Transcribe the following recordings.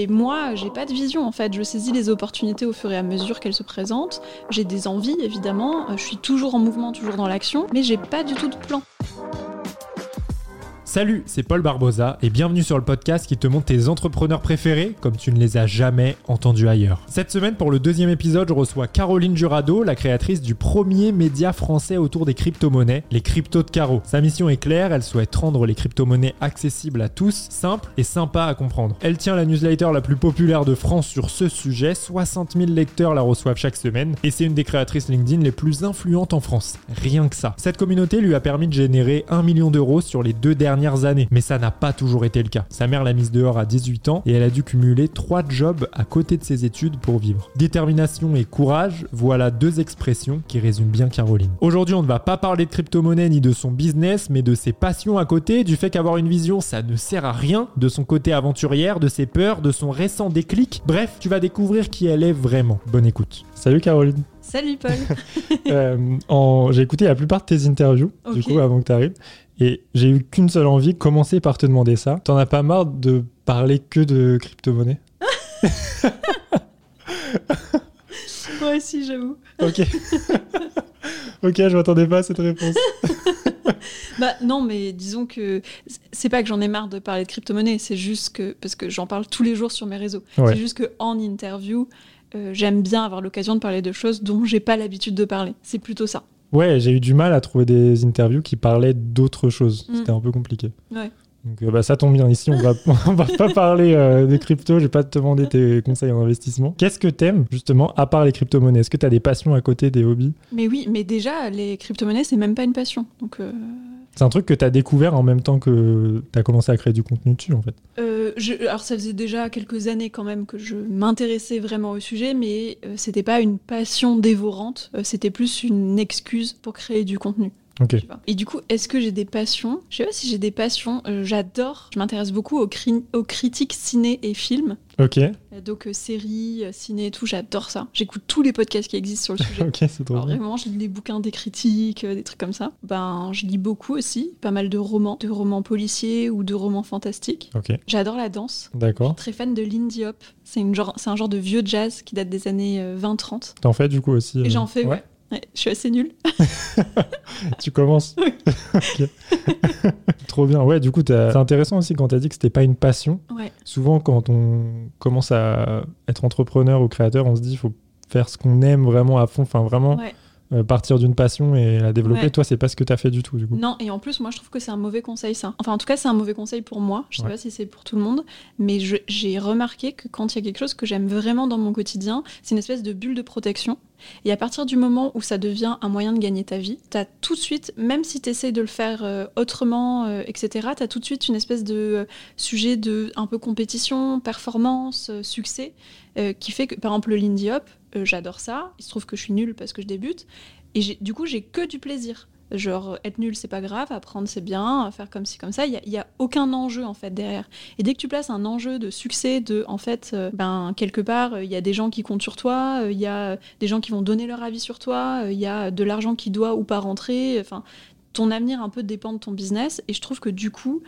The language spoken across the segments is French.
Et moi, j'ai pas de vision en fait. Je saisis les opportunités au fur et à mesure qu'elles se présentent. J'ai des envies évidemment. Euh, Je suis toujours en mouvement, toujours dans l'action, mais j'ai pas du tout de plan. Salut, c'est Paul Barbosa et bienvenue sur le podcast qui te montre tes entrepreneurs préférés comme tu ne les as jamais entendus ailleurs. Cette semaine, pour le deuxième épisode, je reçois Caroline Jurado, la créatrice du premier média français autour des crypto-monnaies, les cryptos de Caro. Sa mission est claire, elle souhaite rendre les crypto-monnaies accessibles à tous, simples et sympas à comprendre. Elle tient la newsletter la plus populaire de France sur ce sujet, 60 000 lecteurs la reçoivent chaque semaine et c'est une des créatrices LinkedIn les plus influentes en France. Rien que ça. Cette communauté lui a permis de générer 1 million d'euros sur les deux dernières années, mais ça n'a pas toujours été le cas. Sa mère l'a mise dehors à 18 ans et elle a dû cumuler 3 jobs à côté de ses études pour vivre. Détermination et courage, voilà deux expressions qui résument bien Caroline. Aujourd'hui, on ne va pas parler de crypto-monnaie ni de son business, mais de ses passions à côté, du fait qu'avoir une vision, ça ne sert à rien, de son côté aventurière, de ses peurs, de son récent déclic. Bref, tu vas découvrir qui elle est vraiment. Bonne écoute. Salut Caroline. Salut Paul. Euh, J'ai écouté la plupart de tes interviews, du coup, avant que tu arrives. Et j'ai eu qu'une seule envie, commencer par te demander ça. T'en as pas marre de parler que de crypto-monnaie Moi aussi, j'avoue. Ok. ok, je m'attendais pas à cette réponse. Bah non, mais disons que c'est pas que j'en ai marre de parler de crypto-monnaie, c'est juste que parce que j'en parle tous les jours sur mes réseaux. Ouais. C'est juste que en interview, euh, j'aime bien avoir l'occasion de parler de choses dont j'ai pas l'habitude de parler. C'est plutôt ça. Ouais, j'ai eu du mal à trouver des interviews qui parlaient d'autres choses. Mm. C'était un peu compliqué. Ouais. Donc euh, bah, ça tombe bien. Ici, on va, on va pas parler euh, des cryptos. Je vais pas te demander tes conseils en investissement. Qu'est-ce que t'aimes, justement, à part les crypto-monnaies? Est-ce que t'as des passions à côté, des hobbies? Mais oui, mais déjà les crypto-monnaies, c'est même pas une passion. Donc euh, C'est un truc que t'as découvert en même temps que t'as commencé à créer du contenu dessus, en fait. euh, je- alors ça faisait déjà quelques années quand même que je m'intéressais vraiment au sujet, mais euh, c'était pas une passion dévorante. euh, c'était plus une excuse pour créer du contenu. Et du coup, est-ce que j'ai des passions? Je sais pas si j'ai des passions. euh, J'adore. Je m'intéresse beaucoup aux, cri- aux critiques ciné et films. Ok. Euh, Donc euh, séries, euh, ciné et tout. J'adore ça. J'écoute tous les podcasts qui existent sur le sujet. Ok, c'est trop Alors bien. vraiment, je lis les bouquins des critiques, euh, des trucs comme ça. Ben, je lis beaucoup aussi, pas mal de romans, de romans policiers ou de romans fantastiques. Ok, J'adore la danse. Je d'accord. suis très fan de Lindy Hop. C'est un genre de vieux jazz qui date des années euh, 20-30. T'en fais du coup aussi Et j'en fais, ouais. Ouais, je suis assez nulle. Tu commences. Trop bien. Ouais, du coup, c'est intéressant aussi quand tu as dit que c'était pas une passion. Ouais. Souvent, quand on commence à être entrepreneur ou créateur, on se dit il faut faire ce qu'on aime vraiment à fond, enfin vraiment Ouais. euh, partir d'une passion et la développer. Ouais. Toi, c'est pas ce que tu as fait du tout, du coup. Non, et en plus, moi, je trouve que c'est un mauvais conseil, ça. Enfin, en tout cas, c'est un mauvais conseil pour moi. Je sais Ouais. pas si c'est pour tout le monde, mais j'ai remarqué que quand il y a quelque chose que j'aime vraiment dans mon quotidien, c'est une espèce de bulle de protection. Et à partir du moment où ça devient un moyen de gagner ta vie, t'as tout de suite, même si t'essayes de le faire euh, autrement, euh, etc., t'as tout de suite une espèce de euh, sujet de un peu compétition, performance, succès, qui fait que, par exemple, le Lindy Hop, j'adore ça. Il se trouve que je suis nulle parce que je débute. Et du coup, j'ai que du plaisir. Genre, être nul, c'est pas grave, apprendre, c'est bien, faire comme ci, comme ça. Il y a, aucun enjeu, en fait, derrière. Et dès que tu places un enjeu de succès, de, en fait, euh, ben, quelque part, euh, il y a des gens qui comptent sur toi, euh, il y a des gens qui vont donner leur avis sur toi, il y a de l'argent qui doit ou pas rentrer. Enfin, ton avenir un peu dépend de ton business. Et je trouve que du coup,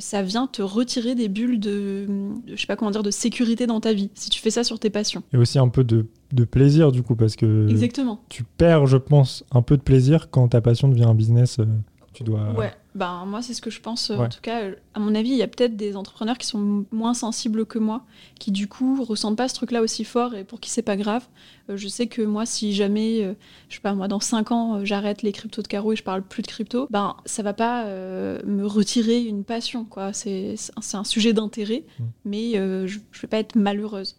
ça vient te retirer des bulles de, de- je sais pas comment dire, de sécurité dans ta vie, si tu fais ça sur tes passions. Et aussi un peu de, de plaisir, du coup, parce que Exactement. tu perds, je pense, un peu de plaisir quand ta passion devient un business. euh, tu dois. Ouais, ben moi c'est ce que je pense. euh, Ouais. En tout cas, euh, à mon avis, il y a peut-être des entrepreneurs qui sont moins sensibles que moi, qui du coup ressentent pas ce truc-là aussi fort et pour qui c'est pas grave. Euh, je sais que moi, si jamais, euh, je sais pas moi, dans 5 ans, j'arrête les cryptos de carreau et je parle plus de crypto, ben ça va pas euh, me retirer une passion, quoi. C'est un- sujet d'intérêt, Mm. mais je, je vais pas être malheureuse.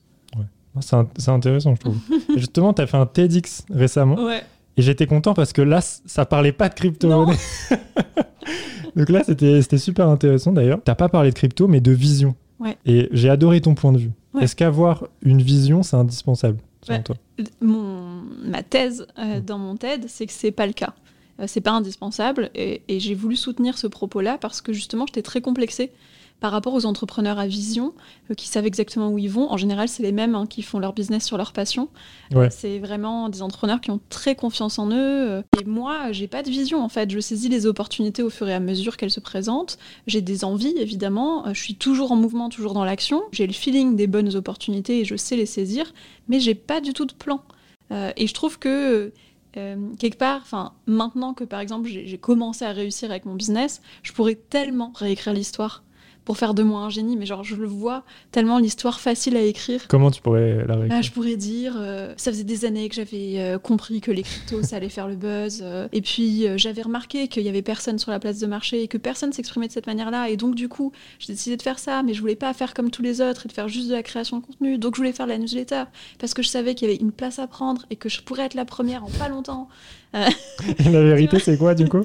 C'est int- c'est intéressant, je trouve. Justement, tu as fait un TEDx récemment. Ouais. Et j'étais content parce que là, ça parlait pas de crypto-monnaie. Donc là, c'était super intéressant d'ailleurs. T'as pas parlé de crypto, mais de vision. Ouais. Et j'ai adoré ton point de vue. Ouais. Est-ce qu'avoir une vision, c'est indispensable selon Ouais. toi? Mon, ma thèse euh, Mm. dans mon TED, c'est que c'est pas le cas. Euh, c'est pas indispensable et, et j'ai voulu soutenir ce propos-là parce que justement j'étais très complexée par rapport aux entrepreneurs à vision euh, qui savent exactement où ils vont. En général, c'est les mêmes hein, qui font leur business sur leur passion. Ouais. C'est vraiment des entrepreneurs qui ont très confiance en eux. euh, Et moi, j'ai pas de vision en fait. Je saisis les opportunités au fur et à mesure qu'elles se présentent. J'ai des envies évidemment. Euh, Je suis toujours en mouvement, toujours dans l'action. J'ai le feeling des bonnes opportunités et je sais les saisir. Mais j'ai pas du tout de plan. Euh, et je trouve que euh, quelque part, enfin, maintenant que par exemple j'ai commencé à réussir avec mon business, je pourrais tellement réécrire l'histoire pour faire de moi un génie. Mais genre, je le vois tellement l'histoire facile à écrire. Comment tu pourrais la réécrire Ah, je pourrais dire, euh, ça faisait des années que j'avais euh, compris que les cryptos, ça allait faire le buzz. euh, et puis, j'avais remarqué qu'il y avait personne sur la place de marché et que personne s'exprimait de cette manière-là. Et donc, du coup, j'ai décidé de faire ça, mais je voulais pas faire comme tous les autres et de faire juste de la création de contenu. Donc, je voulais faire de la newsletter parce que je savais qu'il y avait une place à prendre et que je pourrais être la première en pas longtemps. La vérité, c'est quoi du coup?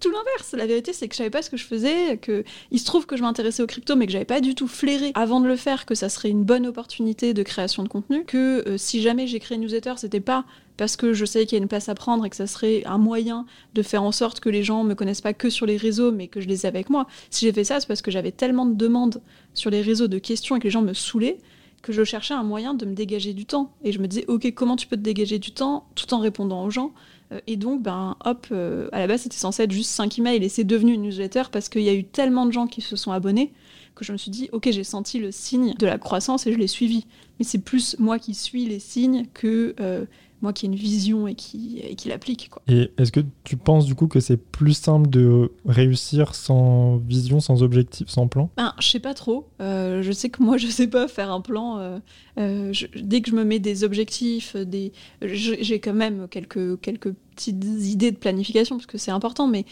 Tout l'inverse. La vérité, c'est que je savais pas ce que je faisais, que il se trouve que je m'intéressais aux crypto, mais que j'avais pas du tout flairé avant de le faire que ça serait une bonne opportunité de création de contenu. Que euh, si jamais j'ai créé une newsletter, c'était pas parce que je savais qu'il y a une place à prendre et que ça serait un moyen de faire en sorte que les gens me connaissent pas que sur les réseaux, mais que je les ai avec moi. Si j'ai fait ça, c'est parce que j'avais tellement de demandes sur les réseaux de questions et que les gens me saoulaient que je cherchais un moyen de me dégager du temps. Et je me disais, ok, comment tu peux te dégager du temps tout en répondant aux gens? Euh, Et donc, ben, hop, euh, à la base, c'était censé être juste 5 emails et c'est devenu une newsletter parce qu'il y a eu tellement de gens qui se sont abonnés que je me suis dit, ok, j'ai senti le signe de la croissance et je l'ai suivi. Mais c'est plus moi qui suis les signes que euh, moi qui ai une vision et qui, et qui l'applique. quoi. Et est-ce que tu penses du coup que c'est plus simple de réussir sans vision, sans objectif, sans plan? Ben, je sais pas trop. Euh, je sais que moi, je sais pas faire un plan. euh, euh, je- dès que je me mets des objectifs, des, j'ai quand même quelques, quelques petites idées de planification parce que c'est important, mais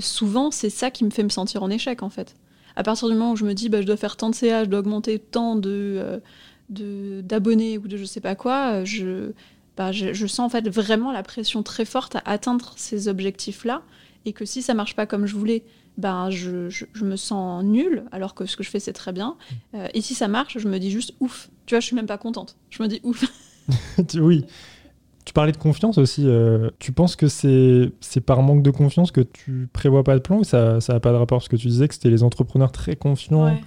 souvent, c'est ça qui me fait me sentir en échec en fait. À partir du moment où je me dis, bah, je dois faire tant de CA, je dois augmenter tant de, de- d'abonnés ou de je sais pas quoi, je, bah, je, je sens en fait vraiment la pression très forte à atteindre ces objectifs-là et que si ça marche pas comme je voulais, ben je, je, je me sens nulle alors que ce que je fais c'est très bien. Euh, et si ça marche, je me dis juste ouf. Tu vois, je suis même pas contente. Je me dis ouf. Oui. Tu parlais de confiance aussi. euh, tu penses que c'est c'est par manque de confiance que tu prévois pas de plan ou ça n'a pas de rapport? Parce que tu disais que c'était les entrepreneurs très confiants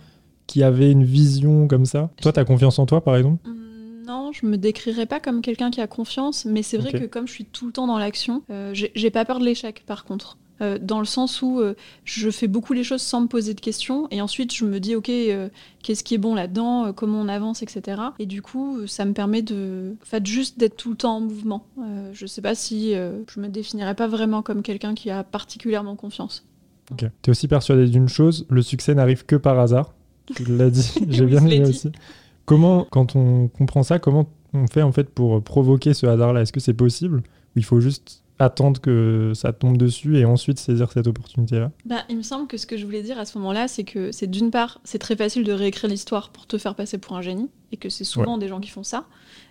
qui avaient une vision comme ça. Toi, tu as confiance en toi, par exemple? Hum, Non, je me décrirais pas comme quelqu'un qui a confiance, mais c'est vrai que comme je suis tout le temps dans l'action, euh, j'ai pas peur de l'échec par contre. Euh, dans le sens où euh, je fais beaucoup les choses sans me poser de questions et ensuite je me dis ok euh, qu'est-ce qui est bon là-dedans, comment on avance, etc. Et du coup ça me permet de, en fait, juste d'être tout le temps en mouvement. Je sais pas si je me définirais pas vraiment comme quelqu'un qui a particulièrement confiance. Ok. Tu es aussi persuadé d'une chose le succès n'arrive que par hasard. Tu l'as dit, j'ai bien aimé dit. aussi. Comment, quand on comprend ça, comment on fait en fait pour provoquer ce hasard-là? Est-ce que c'est possible? Ou il faut juste attendre que ça tombe dessus et ensuite saisir cette opportunité-là? Bah, il me semble que ce que je voulais dire à ce moment-là, c'est que c'est d'une part, c'est très facile de réécrire l'histoire pour te faire passer pour un génie, et que c'est souvent des gens qui font ça.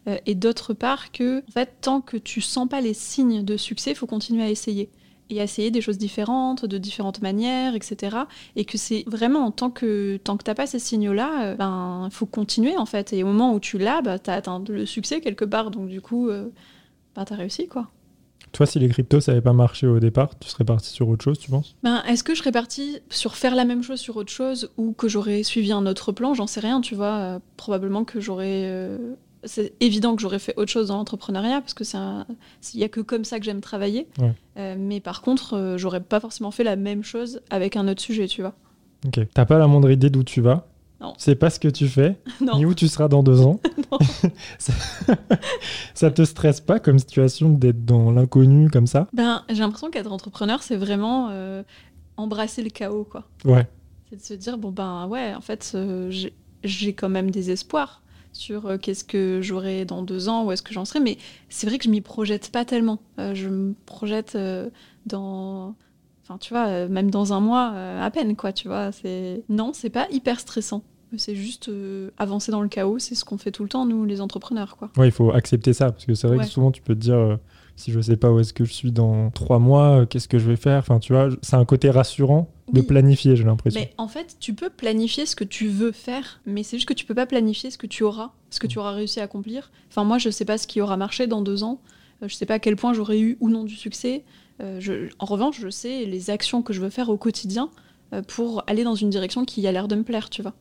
Euh, et d'autre part, que en fait, tant que tu sens pas les signes de succès, il faut continuer à essayer. Et essayer des choses différentes, de différentes manières, etc. Et que c'est vraiment, tant que, tant que t'as pas ces signaux-là, euh, ben, il faut continuer en fait. Et au moment où tu l'as, bah, t'as atteint le succès quelque part, donc du coup, euh, bah, t'as réussi quoi. Toi, si les cryptos, ça n'avait pas marché au départ, tu serais parti sur autre chose, tu penses? Ben, est-ce que je serais partie sur faire la même chose sur autre chose ou que j'aurais suivi un autre plan? J'en sais rien, tu vois. Euh, probablement que j'aurais. C'est évident que j'aurais fait autre chose dans l'entrepreneuriat parce que c'est il y a que comme ça que j'aime travailler. Ouais. Euh, mais par contre, euh, j'aurais pas forcément fait la même chose avec un autre sujet, tu vois. Ok. T'as pas la moindre idée d'où tu vas? Non. Sais pas ce que tu fais, non. ni où tu seras dans deux ans? Ça... ça te stresse pas comme situation d'être dans l'inconnu comme ça? Ben, j'ai l'impression qu'être entrepreneur, c'est vraiment euh, embrasser le chaos, quoi. Ouais. C'est de se dire, bon ben ouais, en fait, euh, j'ai quand même des espoirs sur euh, qu'est-ce que j'aurai dans deux ans, où est-ce que j'en serai, mais c'est vrai que je m'y projette pas tellement. Euh, je me projette euh, dans... Enfin, tu vois, même dans un mois, à peine, quoi, tu vois. C'est... Non, c'est pas hyper stressant. C'est juste avancer dans le chaos, c'est ce qu'on fait tout le temps, nous, les entrepreneurs, quoi. Ouais, il faut accepter ça parce que c'est vrai Ouais. que souvent tu peux te dire si je sais pas où est-ce que je suis dans trois mois, euh, qu'est-ce que je vais faire? Enfin, tu vois, c'est un côté rassurant de Oui. planifier, j'ai l'impression. Mais en fait, tu peux planifier ce que tu veux faire, mais c'est juste que tu peux pas planifier ce que tu auras, ce que tu auras réussi à accomplir. Enfin, moi, je sais pas ce qui aura marché dans deux ans. Euh, Je sais pas à quel point j'aurai eu ou non du succès. Euh, je- en revanche, je sais les actions que je veux faire au quotidien pour aller dans une direction qui a l'air de me plaire, tu vois.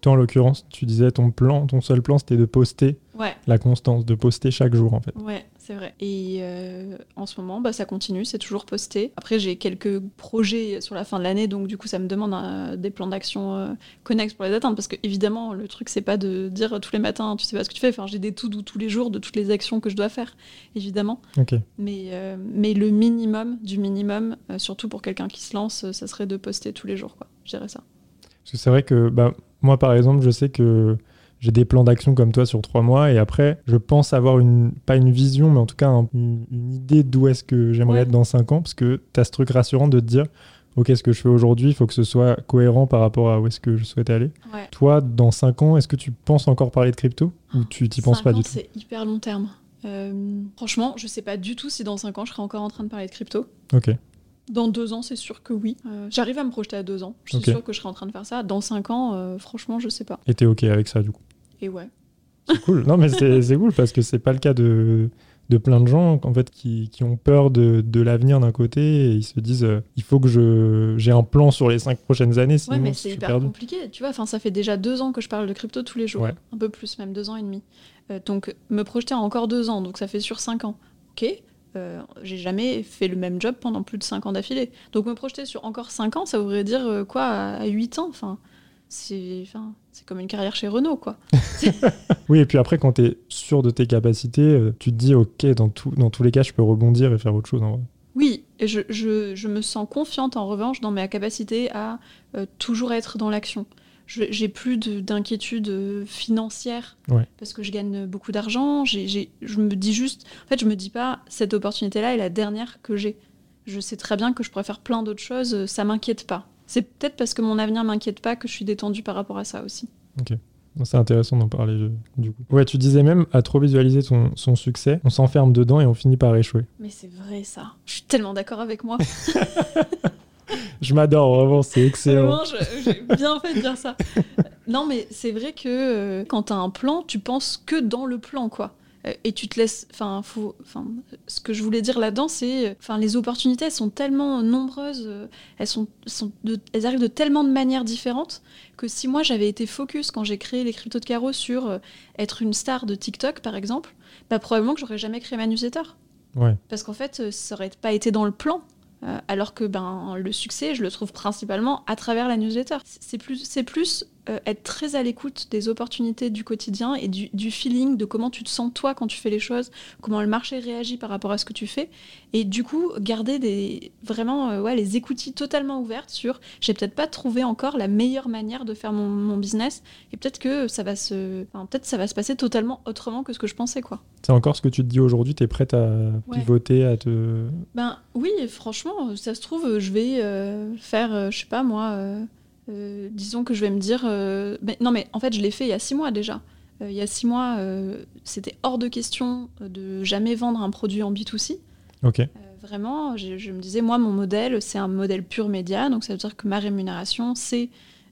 Toi, en l'occurrence, tu disais ton plan, ton seul plan, c'était de poster Ouais, la constance, de poster chaque jour, en fait. ouais, c'est vrai. Et euh, en ce moment, bah, ça continue, c'est toujours posté. Après, j'ai quelques projets sur la fin de l'année, donc du coup, ça me demande euh, des plans d'action euh, connexes pour les atteindre. Parce que, évidemment, le truc, c'est pas de dire tous les matins, tu sais pas ce que tu fais. Enfin, j'ai des tout doux tous les jours de toutes les actions que je dois faire, évidemment. Ok. Mais, euh, mais le minimum du minimum, surtout pour quelqu'un qui se lance, ça serait de poster tous les jours, quoi. Je dirais ça. Parce que c'est vrai que bah, moi, par exemple, je sais que j'ai des plans d'action comme toi sur trois mois et après, je pense avoir une, pas une vision, mais en tout cas un- une, une idée d'où est-ce que j'aimerais Ouais. être dans cinq ans parce que tu as ce truc rassurant de te dire, ok, ce que je fais aujourd'hui, il faut que ce soit cohérent par rapport à où est-ce que je souhaite aller. Ouais. Toi, dans cinq ans, est-ce que tu penses encore parler de crypto ou tu t'y penses Cinq pas ans, du tout? C'est hyper long terme. Euh, franchement, je sais pas du tout si dans 5 ans, je serai encore en train de parler de crypto. Ok. Dans deux ans, c'est sûr que oui. Euh, J'arrive à me projeter à deux ans. Je suis Ok. sûre que je serai en train de faire ça. Dans cinq ans, euh, franchement, je sais pas. Et t'es ok avec ça du coup? Et ouais. C'est cool. Non, mais c'est c'est cool parce que c'est pas le cas de, de plein de gens en fait, qui, qui ont peur de, de l'avenir d'un côté et ils se disent euh, il faut que je j'ai un plan sur les cinq prochaines années, sinon Ouais, mais c'est hyper perdu. compliqué. Tu vois, enfin, ça fait déjà deux ans que je parle de crypto tous les jours. Ouais. Un peu plus, même deux ans et demi. Euh, donc, me projeter à encore deux ans, donc ça fait sur cinq ans. Ok. Euh, j'ai jamais fait le même job pendant plus de cinq ans d'affilée. Donc, me projeter sur encore cinq ans, ça voudrait dire euh, quoi à huit ans Enfin, c'est enfin, c'est comme une carrière chez Renault, quoi. Oui, et puis après, quand tu es sûr de tes capacités, euh, tu te dis ok, dans, tout, dans tous les cas, je peux rebondir et faire autre chose. En vrai. Oui, et je, je- je me sens confiante en revanche dans ma capacité à euh, toujours être dans l'action. J'ai plus de- d'inquiétude euh, financière Ouais. parce que je gagne beaucoup d'argent. Je me dis juste, en fait, je me dis pas cette opportunité-là est la dernière que j'ai. Je sais très bien que je pourrais faire plein d'autres choses. euh, Ça m'inquiète pas. C'est peut-être parce que mon avenir m'inquiète pas que je suis détendue par rapport à ça aussi. Donc, C'est intéressant d'en parler du coup. Ouais, tu disais même à trop visualiser ton, son succès, on s'enferme dedans et on finit par échouer. Mais c'est vrai ça. Je suis tellement d'accord avec moi. Je m'adore, vraiment, c'est excellent. J'ai bien fait de dire ça. Non, mais c'est vrai que euh, quand t'as un plan, tu penses que dans le plan, quoi. Euh, Et tu te laisses. Enfin, ce que je voulais dire là-dedans, c'est. euh, Enfin, les opportunités, elles sont tellement nombreuses. euh, Elles sont, sont de- elles arrivent de tellement de manières différentes que si moi j'avais été focus quand j'ai créé les cryptos de carreau sur être une star de TikTok, par exemple, bah probablement que j'aurais jamais créé ma newsletter. Ouais. Parce qu'en fait, ça aurait pas été dans le plan. Euh, alors que ben, le succès, je le trouve principalement à travers la newsletter. C'est plus, c'est plus euh, être très à l'écoute des opportunités du quotidien et du, du feeling de comment tu te sens toi quand tu fais les choses, comment le marché réagit par rapport à ce que tu fais. Et du coup, garder des, vraiment euh, ouais, les écoutilles totalement ouvertes sur j'ai peut-être pas trouvé encore la meilleure manière de faire mon, mon business et peut-être que ça va se, enfin, peut-être ça va se passer totalement autrement que ce que je pensais quoi. C'est encore ce que tu te dis aujourd'hui, tu es prête à Ouais. pivoter, à te. Ben oui, franchement, ça se trouve, je vais euh, faire, je sais pas moi, euh, disons que je vais me dire, euh, mais- non mais en fait je l'ai fait il y a six mois déjà. Euh, il y a six mois, c'était hors de question de jamais vendre un produit en B2C. Ok. Euh, vraiment, je, je me disais, moi, mon modèle, c'est un modèle pur média, donc ça veut dire que ma rémunération, c'est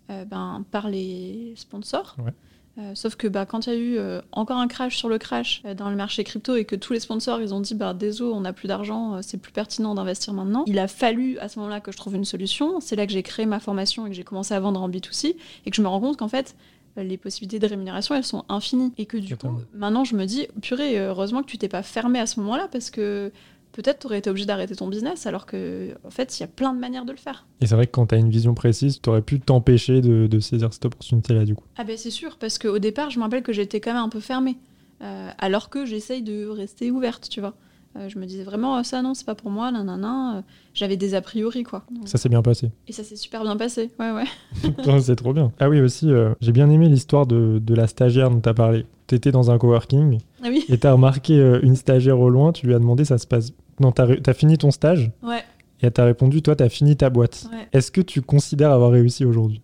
ben, par les sponsors. Ouais. Euh, sauf que bah, quand il y a eu euh, encore un crash sur le crash euh, dans le marché crypto et que tous les sponsors ils ont dit bah désolé on n'a plus d'argent c'est plus pertinent d'investir maintenant. Il a fallu à ce moment-là que je trouve une solution. C'est là que j'ai créé ma formation et que j'ai commencé à vendre en B2C et que je me rends compte qu'en fait les possibilités de rémunération elles sont infinies. Et que du coup maintenant je me dis purée heureusement que tu t'es pas fermé à ce moment-là parce que peut-être tu aurais été obligé d'arrêter ton business alors que en fait il y a plein de manières de le faire Et c'est vrai que quand tu as une vision précise, tu aurais pu t'empêcher de, de saisir cette opportunité-là, du coup. Ah ben c'est sûr, parce qu'au départ, je me rappelle que j'étais quand même un peu fermée, euh, alors que j'essaye de rester ouverte, tu vois. Euh, je me disais vraiment, Ah, ça non, c'est pas pour moi, nanana. euh, J'avais des a priori, quoi. Donc- Ça s'est bien passé. Et ça s'est super bien passé, ouais, ouais. C'est trop bien. Ah oui, aussi, euh, j'ai bien aimé l'histoire de, de la stagiaire dont tu as parlé. Tu étais dans un coworking Ah oui, et tu as remarqué une stagiaire au loin, tu lui as demandé ça se passe. Non, tu as, fini ton stage ouais, et elle t'a répondu toi, tu as fini ta boîte. ouais. Est-ce que tu considères avoir réussi aujourd'hui?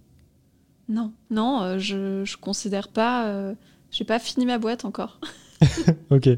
Non, non, euh, je, je considère pas. euh, j'ai pas fini ma boîte encore. Ok.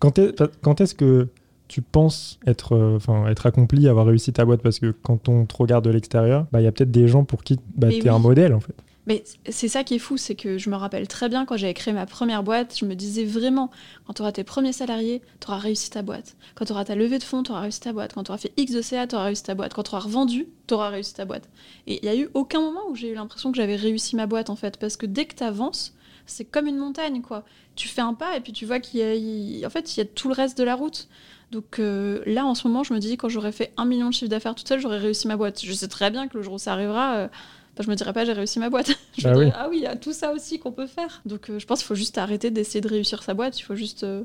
Quand est- quand est-ce que tu penses être, euh, être accompli, avoir réussi ta boîte? Parce que quand on te regarde de l'extérieur, bah, il y a peut-être des gens pour qui bah, tu es un modèle en fait. Mais c'est ça qui est fou, c'est que je me rappelle très bien quand j'avais créé ma première boîte, je me disais vraiment, quand tu auras tes premiers salariés, tu auras réussi ta boîte. Quand tu auras ta levée de fonds, tu auras réussi ta boîte. Quand tu auras fait X de CA, tu auras réussi ta boîte. Quand tu auras revendu, tu auras réussi ta boîte. Et il n'y a eu aucun moment où j'ai eu l'impression que j'avais réussi ma boîte en fait, parce que dès que tu avances, c'est comme une montagne quoi. Tu fais un pas et puis tu vois qu'il y a, en fait, il y a tout le reste de la route. Donc euh, là, en ce moment, je me dis, quand j'aurais fait un million de chiffre d'affaires toute seule, j'aurais réussi ma boîte. Je sais très bien que le jour où ça arrivera, euh, bah, je me dirai pas j'ai réussi ma boîte. je Bah me oui. ah oui, il y a tout ça aussi qu'on peut faire. Donc euh, je pense qu'il faut juste arrêter d'essayer de réussir sa boîte. Il faut juste euh,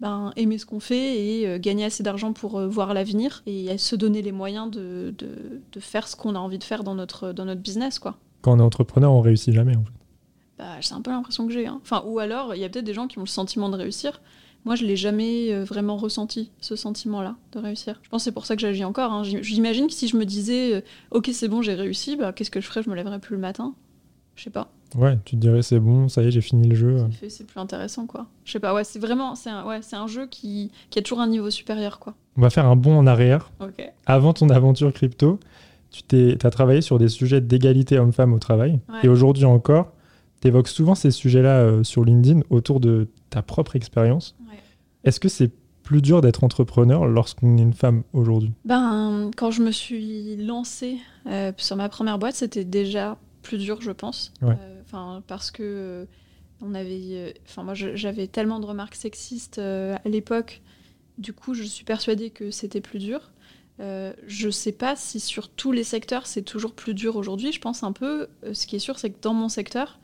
ben, aimer ce qu'on fait et euh, gagner assez d'argent pour voir l'avenir et se donner les moyens de, de, de faire ce qu'on a envie de faire dans notre, dans notre business. quoi. Quand on est entrepreneur, on réussit jamais en fait. Bah, c'est un peu l'impression que j'ai. hein. Enfin, ou alors, il y a peut-être des gens qui ont le sentiment de réussir. Moi, je l'ai jamais euh, vraiment ressenti, ce sentiment-là, de réussir. Je pense que c'est pour ça que j'agis encore. hein. J'im- J'imagine que si je me disais, euh, ok, c'est bon, j'ai réussi, bah, qu'est-ce que je ferais? Je me lèverais plus le matin? Je sais pas. Ouais, tu te dirais c'est bon, ça y est, j'ai fini le jeu. C'est plus intéressant, quoi. Je sais pas, ouais, c'est vraiment, c'est un, ouais, c'est un jeu qui, qui a toujours un niveau supérieur, quoi. On va faire un bond en arrière. Avant ton aventure crypto, tu as travaillé sur des sujets d'égalité homme-femme au travail. Ouais. Et aujourd'hui encore, tu évoques souvent ces sujets-là euh, sur LinkedIn autour de ta propre expérience. Est-ce que c'est plus dur d'être entrepreneur lorsqu'on est une femme aujourd'hui? Ben, quand je me suis lancée euh, sur ma première boîte, c'était déjà plus dur, je pense. Ouais. Euh, parce que euh, on avait, enfin moi, j'avais tellement de remarques sexistes à l'époque. Du coup, je suis persuadée que c'était plus dur. Je sais pas si sur tous les secteurs c'est toujours plus dur aujourd'hui. Je pense un peu. ce qui est sûr, c'est que dans mon secteur,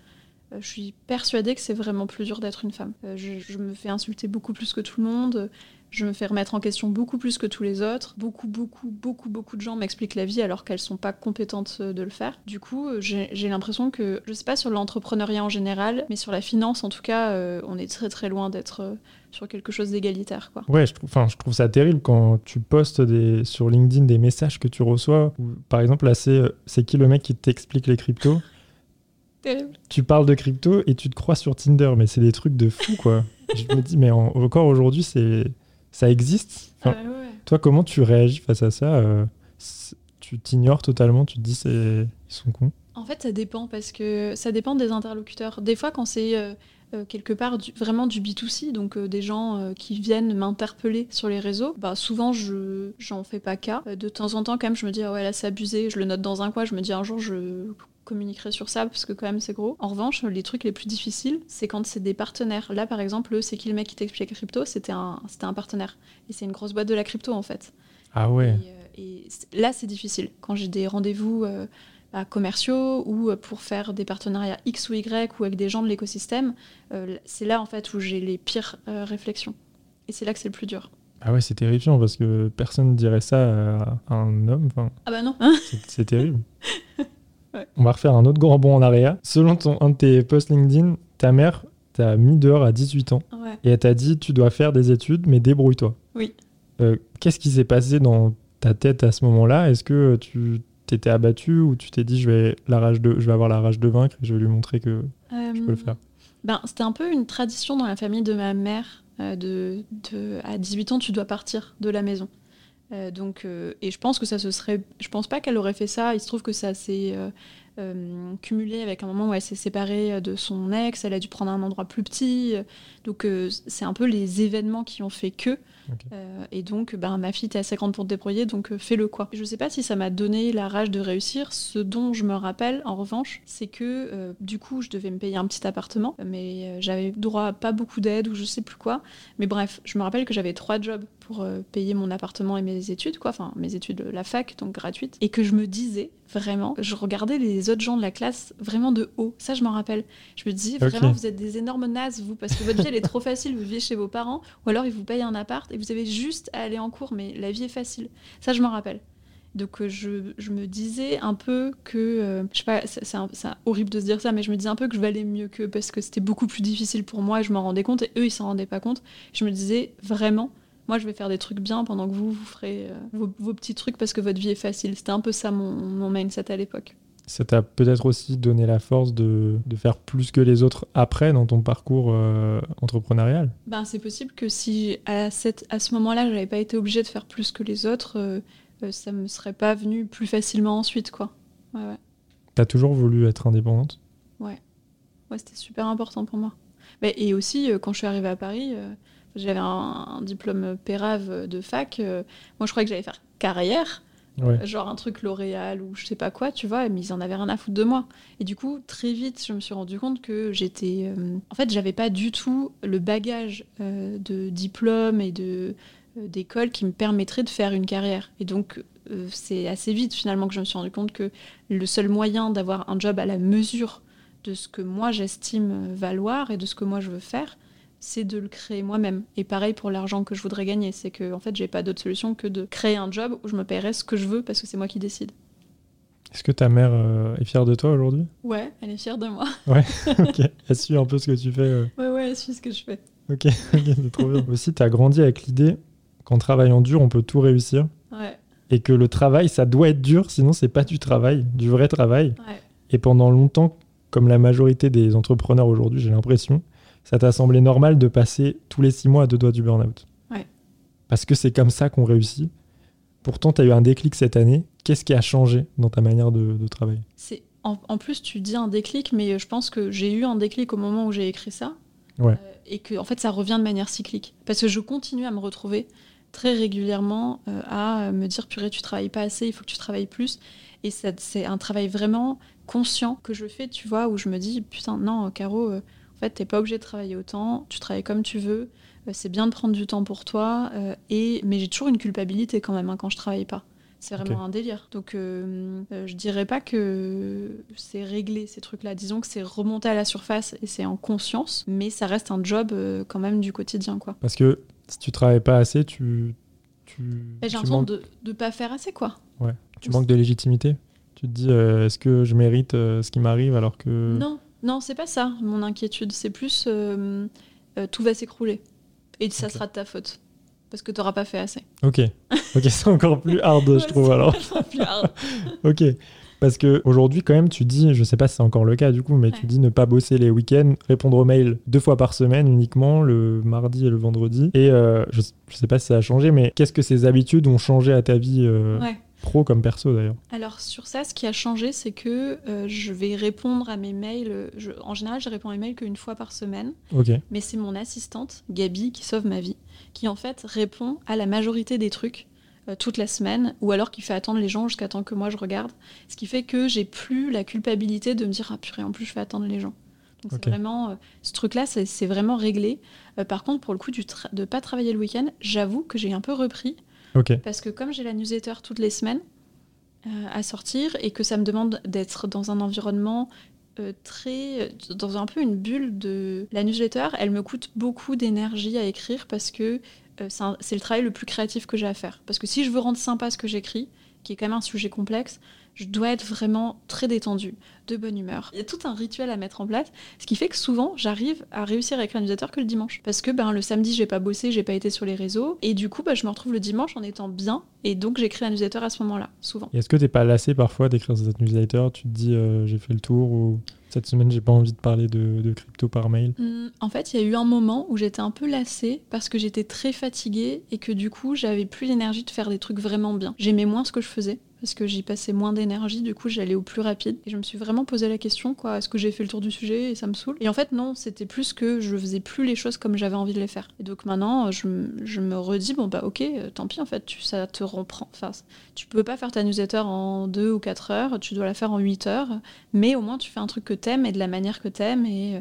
je suis persuadée que c'est vraiment plus dur d'être une femme. Euh, je, me fais insulter beaucoup plus que tout le monde. Je me fais remettre en question beaucoup plus que tous les autres. Beaucoup, beaucoup, beaucoup, beaucoup de gens m'expliquent la vie alors qu'elles sont pas compétentes euh, de le faire. Du coup, euh, j'ai l'impression que, je sais pas sur l'entrepreneuriat en général, mais sur la finance en tout cas, euh, on est très très loin d'être euh, sur quelque chose d'égalitaire. Ouais, je trouve, je trouve ça terrible quand tu postes sur LinkedIn des messages que tu reçois. Par exemple, là, c'est euh, c'est qui le mec qui t'explique les cryptos? Terrible. Tu parles de crypto et tu te crois sur Tinder, mais c'est des trucs de fou, quoi. je me dis, mais en- encore aujourd'hui, c'est ça existe? Enfin, ouais. Toi, comment tu réagis face à ça euh, Tu t'ignores totalement, tu te dis, c'est ils sont cons? En fait, ça dépend parce que ça dépend des interlocuteurs. Des fois, quand c'est euh, euh, quelque part du- vraiment du B2C, donc euh, des gens qui viennent m'interpeller sur les réseaux, bah souvent je j'en fais pas cas. De temps en temps, quand même, je me dis ah ouais là c'est abusé, je le note dans un coin, je me dis un jour je communiquerai sur ça parce que quand même c'est gros. En revanche, les trucs les plus difficiles, c'est quand c'est des partenaires. Là, par exemple, le c'est qui le mec qui t'explique crypto, c'était un c'était un partenaire et c'est une grosse boîte de la crypto en fait. Ah ouais. Et, euh, et là, c'est difficile. Quand j'ai des rendez-vous euh, bah, commerciaux ou euh, pour faire des partenariats X ou Y ou avec des gens de l'écosystème, euh, c'est là en fait où j'ai les pires euh, réflexions. Et c'est là que c'est le plus dur. Ah ouais, c'est terrifiant parce que personne ne dirait ça à un homme. Enfin, Ah bah non c'est terrible. Ouais. On va refaire un autre grand bond en arrière. Selon ton, un de tes posts LinkedIn, ta mère t'a mis dehors à 18 ans Ouais. et elle t'a dit tu dois faire des études, mais débrouille-toi. Oui. Euh, Qu'est-ce qui s'est passé dans ta tête à ce moment-là? Est-ce que tu t'étais abattu ou tu t'es dit je vais, la rage de, je vais avoir la rage de vaincre et je vais lui montrer que je peux le faire? Ben, c'était un peu une tradition dans la famille de ma mère. euh, de, de- à 18 ans, tu dois partir de la maison. Euh, donc, euh, et je pense que ça se serait. Je pense pas qu'elle aurait fait ça. Il se trouve que ça s'est euh, cumulé avec un moment où elle s'est séparée de son ex. Elle a dû prendre un endroit plus petit. Donc, c'est un peu les événements qui ont fait que. Et donc, ben, ma fille, t'es assez grande pour te débrouiller, donc fais-le quoi. Je sais pas si ça m'a donné la rage de réussir. Ce dont je me rappelle, en revanche, c'est que du coup, je devais me payer un petit appartement, mais j'avais droit à pas beaucoup d'aide ou je sais plus quoi. Mais bref, je me rappelle que j'avais trois jobs pour euh, payer mon appartement et mes études, quoi. Enfin, mes études, la fac, donc gratuite. Et que je me disais, vraiment, je regardais les autres gens de la classe vraiment de haut. Ça, je m'en rappelle. Je me disais, vraiment, vous êtes des énormes nazes, vous, parce que votre vie, elle est trop facile, vous vivez chez vos parents, ou alors ils vous payent un appart et vous avez juste à aller en cours, mais la vie est facile. Ça, je m'en rappelle. Donc euh, je, je me disais un peu que, euh, je sais pas, c'est horrible de se dire ça, mais je me disais un peu que je valais mieux qu'eux parce que c'était beaucoup plus difficile pour moi et je m'en rendais compte et eux ils s'en rendaient pas compte. Je me disais vraiment, moi je vais faire des trucs bien pendant que vous vous ferez euh, vos, vos petits trucs parce que votre vie est facile. C'était un peu ça mon, mon mindset à l'époque. ça t'a peut-être aussi donné la force de, de, faire plus que les autres après dans ton parcours euh, entrepreneurial ben, C'est possible que si à, cette, à ce moment-là, je n'avais pas été obligée de faire plus que les autres, euh, ça me serait pas venu plus facilement ensuite. quoi. Ouais, ouais. T'as toujours voulu être indépendante? Ouais. Ouais, c'était super important pour moi. Mais, et aussi, quand je suis arrivée à Paris, j'avais un, un, diplôme pérave de fac. moi, je croyais que j'allais faire carrière. Genre un truc L'Oréal ou je sais pas quoi, tu vois, mais ils en avaient rien à foutre de moi. Et du coup, très vite, je me suis rendu compte que j'étais. Euh, en fait, j'avais pas du tout le bagage euh, de diplôme et de euh, d'école qui me permettrait de faire une carrière. Et donc, c'est assez vite finalement que je me suis rendu compte que le seul moyen d'avoir un job à la mesure de ce que moi j'estime valoir et de ce que moi je veux faire, c'est de le créer moi-même. Et pareil pour l'argent que je voudrais gagner, c'est que en fait, j'ai pas d'autre solution que de créer un job où je me paierai ce que je veux parce que c'est moi qui décide. Est-ce que ta mère euh, est fière de toi aujourd'hui? Ouais, elle est fière de moi. Ouais, ok. Elle suit un peu ce que tu fais. Euh. Ouais, ouais, elle suit ce que je fais. Ok, c'est trop bien. Aussi, tu as grandi avec l'idée qu'en travaillant dur, on peut tout réussir. Ouais. Et que le travail, ça doit être dur, sinon c'est pas du travail, du vrai travail. Ouais. Et pendant longtemps, comme la majorité des entrepreneurs aujourd'hui, j'ai l'impression, ça t'a semblé normal de passer tous les six mois à deux doigts du burn-out. Ouais. Parce que c'est comme ça qu'on réussit. Pourtant, tu as eu un déclic cette année. Qu'est-ce qui a changé dans ta manière de, travailler? C'est en, plus, tu dis un déclic, mais je pense que j'ai eu un déclic au moment où j'ai écrit ça. Ouais. Euh, et que en fait, ça revient de manière cyclique. Parce que je continue à me retrouver très régulièrement euh, à me dire purée, tu travailles pas assez, il faut que tu travailles plus. Et c'est un travail vraiment conscient que je fais, tu vois, où je me dis putain, non, Caro. Euh, fait, t'es pas obligé de travailler autant, tu travailles comme tu veux, euh, c'est bien de prendre du temps pour toi, euh, et... mais j'ai toujours une culpabilité quand même hein, quand je travaille pas. C'est vraiment un délire. Donc, euh, je dirais pas que c'est réglé ces trucs-là. Disons que c'est remonté à la surface et c'est en conscience, mais ça reste un job quand même du quotidien, quoi. Parce que si tu travailles pas assez, tu. tu j'ai l'impression de ne pas faire assez, quoi. Ouais. Tu manques de légitimité. Tu te dis, est-ce que je mérite ce qui m'arrive alors que. Non, non, c'est pas ça, mon inquiétude. C'est plus euh, euh, tout va s'écrouler. Et ça sera de ta faute. Parce que tu n'auras pas fait assez. Ok. Ok, c'est encore plus hard, je trouve alors. plus hard. ok. Parce que aujourd'hui, quand même, tu dis, je sais pas si c'est encore le cas du coup, mais tu dis ne pas bosser les week-ends, répondre aux mails deux fois par semaine uniquement, le mardi et le vendredi. Et euh, je, je, sais pas si ça a changé, mais qu'est-ce que ces habitudes ont changé à ta vie ouais. Pro comme perso d'ailleurs. Alors sur ça, ce qui a changé, c'est que euh, je vais répondre à mes mails. en général, je réponds à mes mails qu'une fois par semaine. Mais c'est mon assistante, Gabi, qui sauve ma vie, qui en fait répond à la majorité des trucs euh, toute la semaine, ou alors qui fait attendre les gens jusqu'à temps que moi je regarde. Ce qui fait que j'ai plus la culpabilité de me dire ah purée, en plus je fais attendre les gens. Donc c'est vraiment euh, ce truc-là, c'est vraiment réglé. par contre, pour le coup du de pas travailler le week-end, j'avoue que j'ai un peu repris parce que comme j'ai la newsletter toutes les semaines euh, à sortir et que ça me demande d'être dans un environnement euh, très dans un peu une bulle de la newsletter, elle me coûte beaucoup d'énergie à écrire parce que euh, c'est le travail le plus créatif que j'ai à faire. Parce que si je veux rendre sympa ce que j'écris, qui est quand même un sujet complexe, je dois être vraiment très détendue, de bonne humeur. Il y a tout un rituel à mettre en place, ce qui fait que souvent j'arrive à réussir avec un newsletter que le dimanche. Parce que ben, le samedi j'ai pas bossé, j'ai pas été sur les réseaux, et du coup ben, je me retrouve le dimanche en étant bien, et donc j'écris la newsletter à ce moment-là, souvent. Est-ce que t'es pas lassé parfois d'écrire cette newsletter Tu te dis euh, j'ai fait le tour ou cette semaine j'ai pas envie de parler de, crypto par mail? Mmh, En fait, il y a eu un moment où j'étais un peu lassée parce que j'étais très fatiguée et que du coup j'avais plus l'énergie de faire des trucs vraiment bien. J'aimais moins ce que je faisais parce que j'y passais moins d'énergie, du coup j'allais au plus rapide. Et je me suis vraiment posé la question, quoi, est-ce que j'ai fait le tour du sujet et ça me saoule Et en fait non, c'était plus que je faisais plus les choses comme j'avais envie de les faire. Et donc maintenant, je, je me redis, bon bah ok, euh, tant pis en fait, ça te reprend. Enfin, tu peux pas faire ta newsletter en 2 ou 4 heures, tu dois la faire en 8 heures, mais au moins tu fais un truc que t'aimes et de la manière que t'aimes et euh,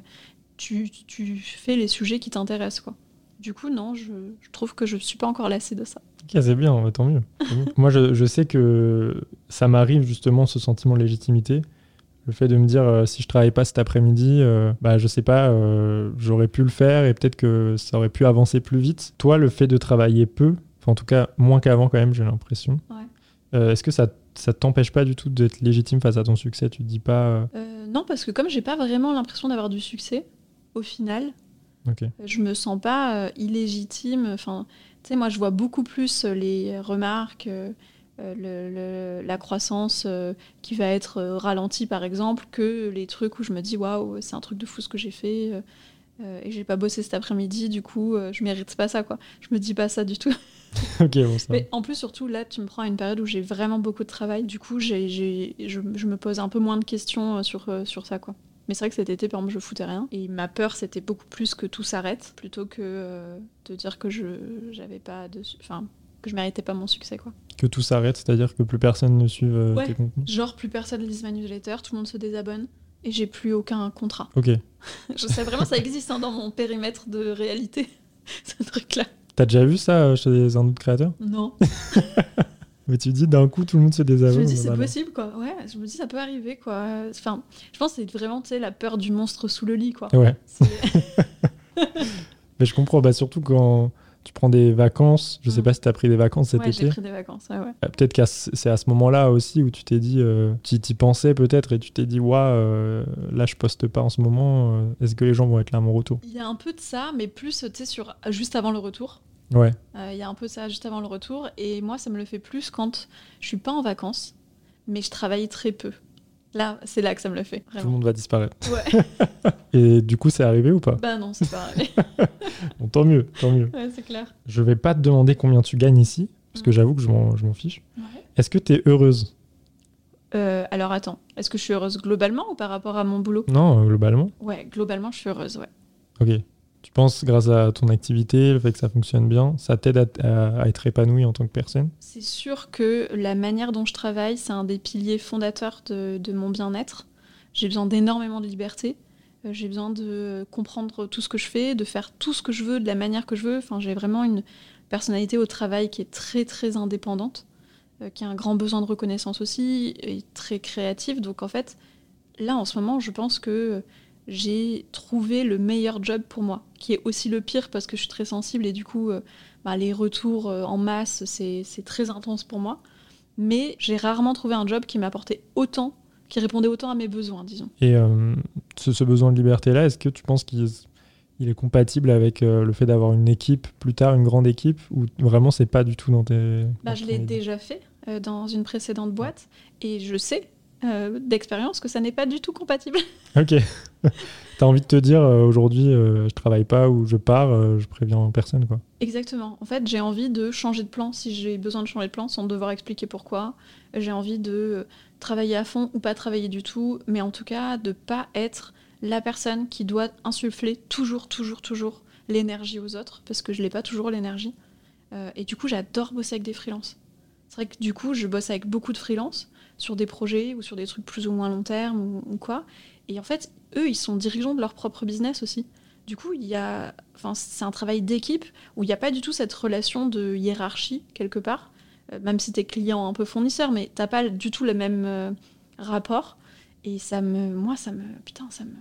tu, tu fais les sujets qui t'intéressent, quoi. Du coup, non, je, je trouve que je suis pas encore lassée de ça c'est bien, tant mieux. Moi, je, sais que ça m'arrive justement ce sentiment de légitimité. Le fait de me dire, euh, si je travaille pas cet après-midi, euh, bah, je sais pas, euh, j'aurais pu le faire et peut-être que ça aurait pu avancer plus vite. Toi, le fait de travailler peu, en tout cas moins qu'avant quand même, j'ai l'impression. Est-ce que ça, ça t'empêche pas du tout d'être légitime face à ton succès? Tu te dis pas Non, parce que comme j'ai pas vraiment l'impression d'avoir du succès, au final, je me sens pas illégitime. Enfin, tu sais, moi, je vois beaucoup plus euh, les remarques, euh, euh, le- le- la croissance euh, qui va être euh, ralentie par exemple que les trucs où je me dis waouh c'est un truc de fou ce que j'ai fait euh, euh, et j'ai pas bossé cet après-midi du coup euh, je mérite pas ça quoi je me dis pas ça du tout ok, bon, ça. mais en plus surtout là tu me prends à une période où j'ai vraiment beaucoup de travail du coup je, je me pose un peu moins de questions euh, sur, euh, sur ça quoi mais c'est vrai que cet été, par exemple, je foutais rien. Et ma peur, c'était beaucoup plus que tout s'arrête, plutôt que euh, de dire que je j'avais pas de, enfin, que je méritais pas mon succès, quoi. Que tout s'arrête, c'est-à-dire que plus personne ne suive euh, Ouais. tes contenus. Genre, plus personne lise ma newsletter, tout le monde se désabonne, et j'ai plus aucun contrat. Ok. Je sais vraiment, ça existe hein, dans mon périmètre de réalité, ce truc-là. T'as déjà vu ça euh, chez un autre créateur? Non. Mais tu dis d'un coup tout le monde se désabonne. Je me dis, c'est voilà. possible, quoi. Ouais, je me dis, ça peut arriver, quoi. Enfin, je pense que c'est vraiment, tu sais, la peur du monstre sous le lit, quoi. Ouais. Mais je comprends, bah, surtout quand tu prends des vacances. Je sais Mm. pas si t'as pris des vacances cet ouais, été. j'ai pris des vacances, ouais, ouais. Euh, Peut-être que c'est à ce moment-là aussi où tu t'es dit, euh, tu t'y pensais peut-être et tu t'es dit, ouais, euh, là je poste pas en ce moment, euh, est-ce que les gens vont être là à mon retour? Il y a un peu de ça, mais plus, tu sais, sur juste avant le retour. Ouais, Euh, Il y a un peu ça juste avant le retour. Et moi, ça me le fait plus quand je suis pas en vacances, mais je travaille très peu. Là, c'est là que ça me le fait. tout le monde va disparaître. Ouais. Et du coup, c'est arrivé ou pas? Bah non, c'est pas arrivé. Bon, Tant mieux, tant mieux. ouais, c'est clair. Je vais pas te demander combien tu gagnes ici, parce que Mm. j'avoue que je m'en je m'en fiche. Ouais. Est-ce que tu es heureuse? Euh, alors attends, est-ce que je suis heureuse globalement ou par rapport à mon boulot? Non, euh, globalement. Ouais, globalement, je suis heureuse, ouais. Ok. Tu penses, grâce à ton activité, le fait que ça fonctionne bien, ça t'aide à, être épanoui en tant que personne? C'est sûr que la manière dont je travaille, c'est un des piliers fondateurs de, de mon bien-être. J'ai besoin d'énormément de liberté. Euh, J'ai besoin de comprendre tout ce que je fais, de faire tout ce que je veux de la manière que je veux. Enfin, j'ai vraiment une personnalité au travail qui est très très indépendante, euh, qui a un grand besoin de reconnaissance aussi, et très créative. Donc en fait, là en ce moment, je pense que j'ai trouvé le meilleur job pour moi, qui est aussi le pire parce que je suis très sensible et du coup, euh, bah, les retours euh, en masse, c'est très intense pour moi. Mais j'ai rarement trouvé un job qui m'apportait autant, qui répondait autant à mes besoins, disons. Et euh, ce, ce besoin de liberté-là, est-ce que tu penses qu'il il est compatible avec euh, le fait d'avoir une équipe plus tard, une grande équipe, ou vraiment c'est pas du tout dans tes. Bah, dans je l'ai déjà fait dans une précédente boîte et je sais euh, d'expérience que ça n'est pas du tout compatible. Ok. T'as envie de te dire euh, aujourd'hui, euh, je travaille pas ou je pars, je préviens personne, quoi. Exactement. En fait, j'ai envie de changer de plan si j'ai besoin de changer de plan sans devoir expliquer pourquoi. J'ai envie de travailler à fond ou pas travailler du tout, mais en tout cas de pas être la personne qui doit insuffler toujours, toujours, toujours l'énergie aux autres parce que je n'ai pas toujours l'énergie. Et du coup, j'adore bosser avec des freelances. C'est vrai que du coup, je bosse avec beaucoup de freelances sur des projets ou sur des trucs plus ou moins long terme ou, ou quoi. Et en fait, eux, ils sont dirigeants de leur propre business aussi. Du coup, il y a, enfin, c'est un travail d'équipe où il n'y a pas du tout cette relation de hiérarchie quelque part, Euh, même si t'es client un peu fournisseur, mais t'as pas du tout le même euh, rapport. Et ça me, moi, ça me, putain, ça me,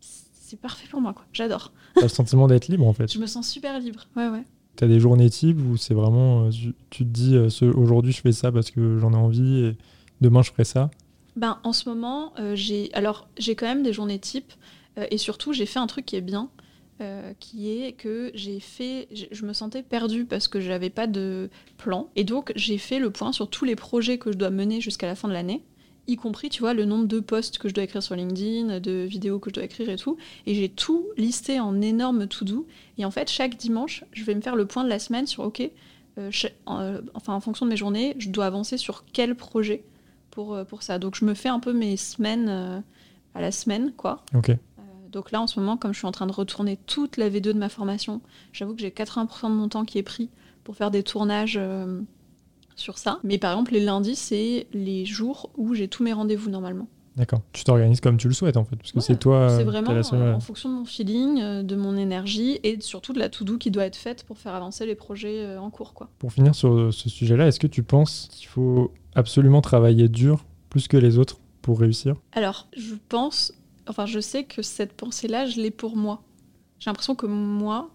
c'est parfait pour moi, quoi. J'adore. T'as le sentiment d'être libre, en fait. Je me sens super libre. Ouais, ouais. T'as des journées types où c'est vraiment, euh, tu, tu te dis, aujourd'hui je fais ça parce que j'en ai envie et demain je ferai ça. Ben, en ce moment, euh, j'ai alors j'ai quand même des journées types euh, et surtout j'ai fait un truc qui est bien, euh, qui est que j'ai fait, je me sentais perdue parce que j'avais pas de plan. Et donc j'ai fait le point sur tous les projets que je dois mener jusqu'à la fin de l'année, y compris tu vois le nombre de posts que je dois écrire sur LinkedIn, de vidéos que je dois écrire et tout, et j'ai tout listé en énorme to do et en fait chaque dimanche je vais me faire le point de la semaine sur ok, enfin en fonction de mes journées, je dois avancer sur quel projet pour, euh, pour ça. Donc je me fais un peu mes semaines euh, à la semaine, quoi. Ok. Euh, donc là, en ce moment, comme je suis en train de retourner toute la V2 de ma formation, j'avoue que j'ai 80% de mon temps qui est pris pour faire des tournages sur ça. Mais par exemple, les lundis, c'est les jours où j'ai tous mes rendez-vous normalement. D'accord. Tu t'organises comme tu le souhaites en fait, parce que Ouais, c'est toi. c'est vraiment la seule, en fonction de mon feeling, de mon énergie et surtout de la to-do qui doit être faite pour faire avancer les projets en cours, quoi. Pour finir sur ce sujet-là, est-ce que tu penses qu'il faut absolument travailler dur plus que les autres pour réussir Alors, je pense, enfin, je sais que cette pensée-là, je l'ai pour moi. J'ai l'impression que moi,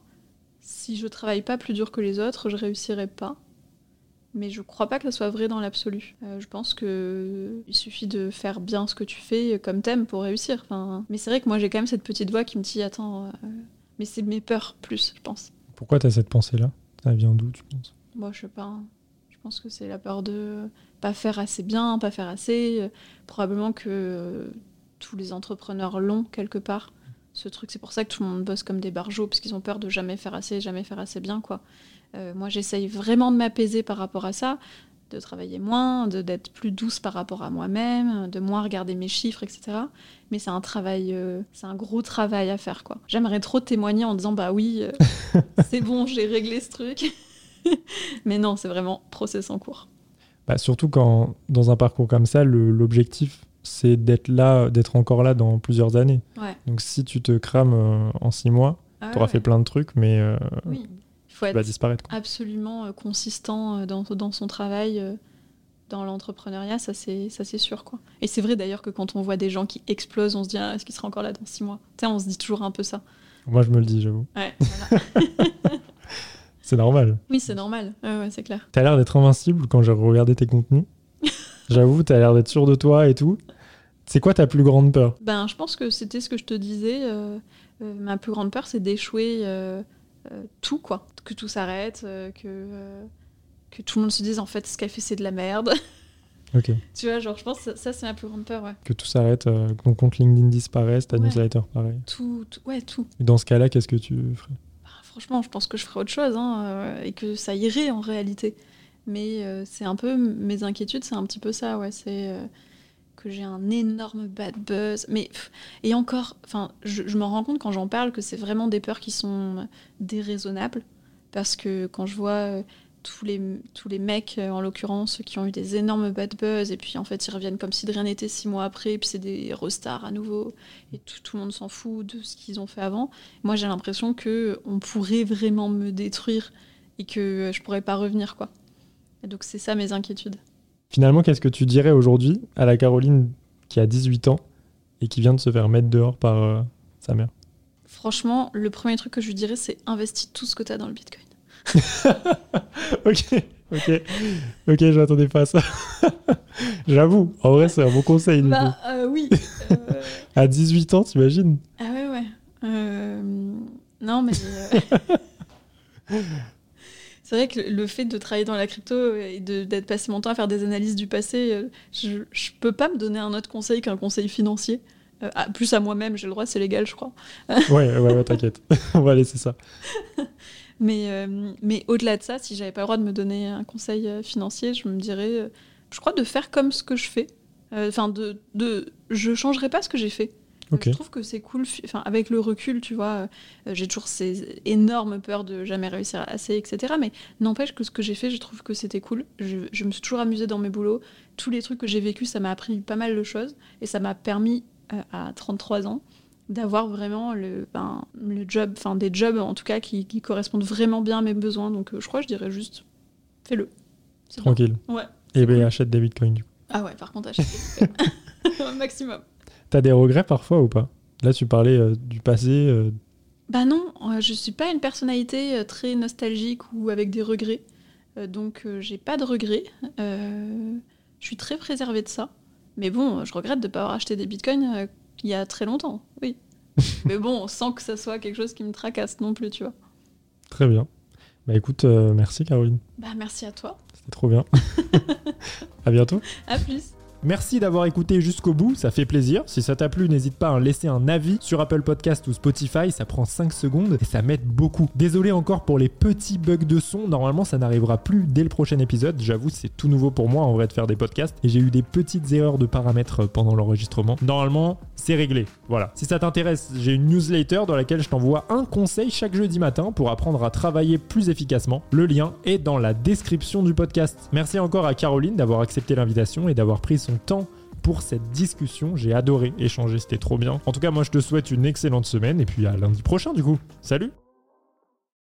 si je travaille pas plus dur que les autres, je réussirai pas. Mais je crois pas que ça soit vrai dans l'absolu. Euh, je pense que il suffit de faire bien ce que tu fais comme t'aimes pour réussir. Enfin, mais c'est vrai que moi j'ai quand même cette petite voix qui me dit attends, euh, mais c'est mes peurs plus, je pense. Pourquoi tu as cette pensée-là? Ça vient d'où, tu penses? Moi je sais pas. Je pense que c'est la peur de pas faire assez bien, pas faire assez. Euh, probablement que euh, tous les entrepreneurs l'ont quelque part. Ce truc, c'est pour ça que tout le monde bosse comme des barjots, parce qu'ils ont peur de jamais faire assez, jamais faire assez bien, quoi. Euh, moi, j'essaye vraiment de m'apaiser par rapport à ça, de travailler moins, de- d'être plus douce par rapport à moi-même, de moins regarder mes chiffres, etc. Mais c'est un travail, euh, c'est un gros travail à faire, quoi. J'aimerais trop témoigner en disant, bah oui, euh, c'est bon, j'ai réglé ce truc. Mais non, c'est vraiment process en cours. Bah, surtout quand, dans un parcours comme ça, l'objectif, c'est d'être là, d'être encore là dans plusieurs années. Ouais. Donc si tu te crames euh, en six mois, Ah tu auras ouais, fait plein de trucs, mais euh, Oui, il faut tu vas disparaître. quoi. absolument euh, consistant euh, dans, dans son travail, dans l'entrepreneuriat, ça c'est ça c'est sûr quoi. Et c'est vrai d'ailleurs que quand on voit des gens qui explosent, on se dit ah, est-ce qu'il sera encore là dans six mois? Tu sais, on se dit toujours un peu ça. Moi, je me le dis, j'avoue. Ouais, voilà. C'est normal. oui, c'est normal. Ouais, ouais, c'est clair. T'as l'air d'être invincible quand j'ai regardé tes contenus. J'avoue, t'as l'air d'être sûr de toi et tout. C'est quoi ta plus grande peur? Ben, je pense que c'était ce que je te disais. euh, euh, ma plus grande peur, c'est d'échouer euh, tout, quoi. Que tout s'arrête, que, que tout le monde se dise en fait ce qu'elle fait, c'est de la merde. Ok. tu vois, genre, je pense que ça, c'est ma plus grande peur, ouais. Que tout s'arrête, que ton compte LinkedIn disparaisse, ta Ouais. newsletter pareil. Tout, tout- ouais, tout. Et dans ce cas-là, qu'est-ce que tu ferais? Franchement, je pense que je ferais autre chose hein, euh, et que ça irait en réalité. Mais euh, c'est un peu mes inquiétudes, c'est un petit peu ça, ouais. C'est euh, que j'ai un énorme bad buzz. Mais et encore, je, je me rends compte quand j'en parle que c'est vraiment des peurs qui sont déraisonnables parce que quand je vois tous les tous les mecs euh, en l'occurrence qui ont eu des énormes bad buzz et puis en fait ils reviennent comme si de rien n'était six mois après et puis c'est des restars à nouveau et tout, tout le monde s'en fout de ce qu'ils ont fait avant moi j'ai l'impression que on pourrait vraiment me détruire et que je pourrais pas revenir quoi. Et donc c'est ça mes inquiétudes. Finalement, qu'est-ce que tu dirais aujourd'hui à la Caroline qui a 18 ans et qui vient de se faire mettre dehors par euh, sa mère? Franchement, le premier truc que je lui dirais c'est investis tout ce que tu as dans le Bitcoin. Ok, ok, ok, je m'attendais pas à ça. J'avoue, en vrai, c'est un bon conseil. Du coup. Bah euh, oui. Euh, À 18 ans, t'imagines ah ouais ouais. Euh, non mais euh, c'est vrai que le- fait de travailler dans la crypto et d'être passé mon temps à faire des analyses du passé, euh, je, je peux pas me donner un autre conseil qu'un conseil financier. Euh, ah, plus à moi-même, j'ai le droit, c'est légal, je crois. Ouais, ouais, ouais, t'inquiète. On va laisser ça. Mais, euh, mais au-delà de ça, si j'avais pas le droit de me donner un conseil euh, financier, je me dirais, euh, je crois, de faire comme ce que je fais. Enfin, de, de, je changerais pas ce que j'ai fait. Je trouve que c'est cool. fi- Enfin, avec le recul, tu vois, euh, j'ai toujours ces énormes peurs de jamais réussir assez, etc. Mais n'empêche que ce que j'ai fait, je trouve que c'était cool. Je, je me suis toujours amusée dans mes boulots. Tous les trucs que j'ai vécu, ça m'a appris pas mal de choses et ça m'a permis euh, à 33 ans d'avoir vraiment le, ben, le job, enfin des jobs en tout cas qui, qui correspondent vraiment bien à mes besoins. Donc euh, je crois que je dirais juste fais-le. C'est bien. Tranquille. Ouais. Et ben, achète des bitcoins du coup. Ah ouais, par contre, achetez au maximum. T'as des regrets parfois ou pas? Là, tu parlais euh, du passé. euh, Bah non, euh, je suis pas une personnalité très nostalgique ou avec des regrets. Donc j'ai pas de regrets. Je suis très préservée de ça. Mais bon, je regrette de pas avoir acheté des bitcoins il y a très longtemps, oui. Mais bon, sans que ça soit quelque chose qui me tracasse non plus, tu vois. Très bien. Bah écoute, euh, merci Caroline. Bah merci à toi. C'était trop bien. à bientôt. À plus. Merci d'avoir écouté jusqu'au bout, ça fait plaisir. Si ça t'a plu, n'hésite pas à laisser un avis sur Apple Podcast ou Spotify, ça prend 5 secondes et ça m'aide beaucoup. Désolé encore pour les petits bugs de son, normalement ça n'arrivera plus dès le prochain épisode. J'avoue, c'est tout nouveau pour moi en vrai de faire des podcasts et j'ai eu des petites erreurs de paramètres pendant l'enregistrement. Normalement, c'est réglé. Voilà. Si ça t'intéresse, j'ai une newsletter dans laquelle je t'envoie un conseil chaque jeudi matin pour apprendre à travailler plus efficacement. Le lien est dans la description du podcast. Merci encore à Caroline d'avoir accepté l'invitation et d'avoir pris temps pour cette discussion. J'ai adoré échanger, c'était trop bien. En tout cas, moi je te souhaite une excellente semaine et puis à lundi prochain du coup. Salut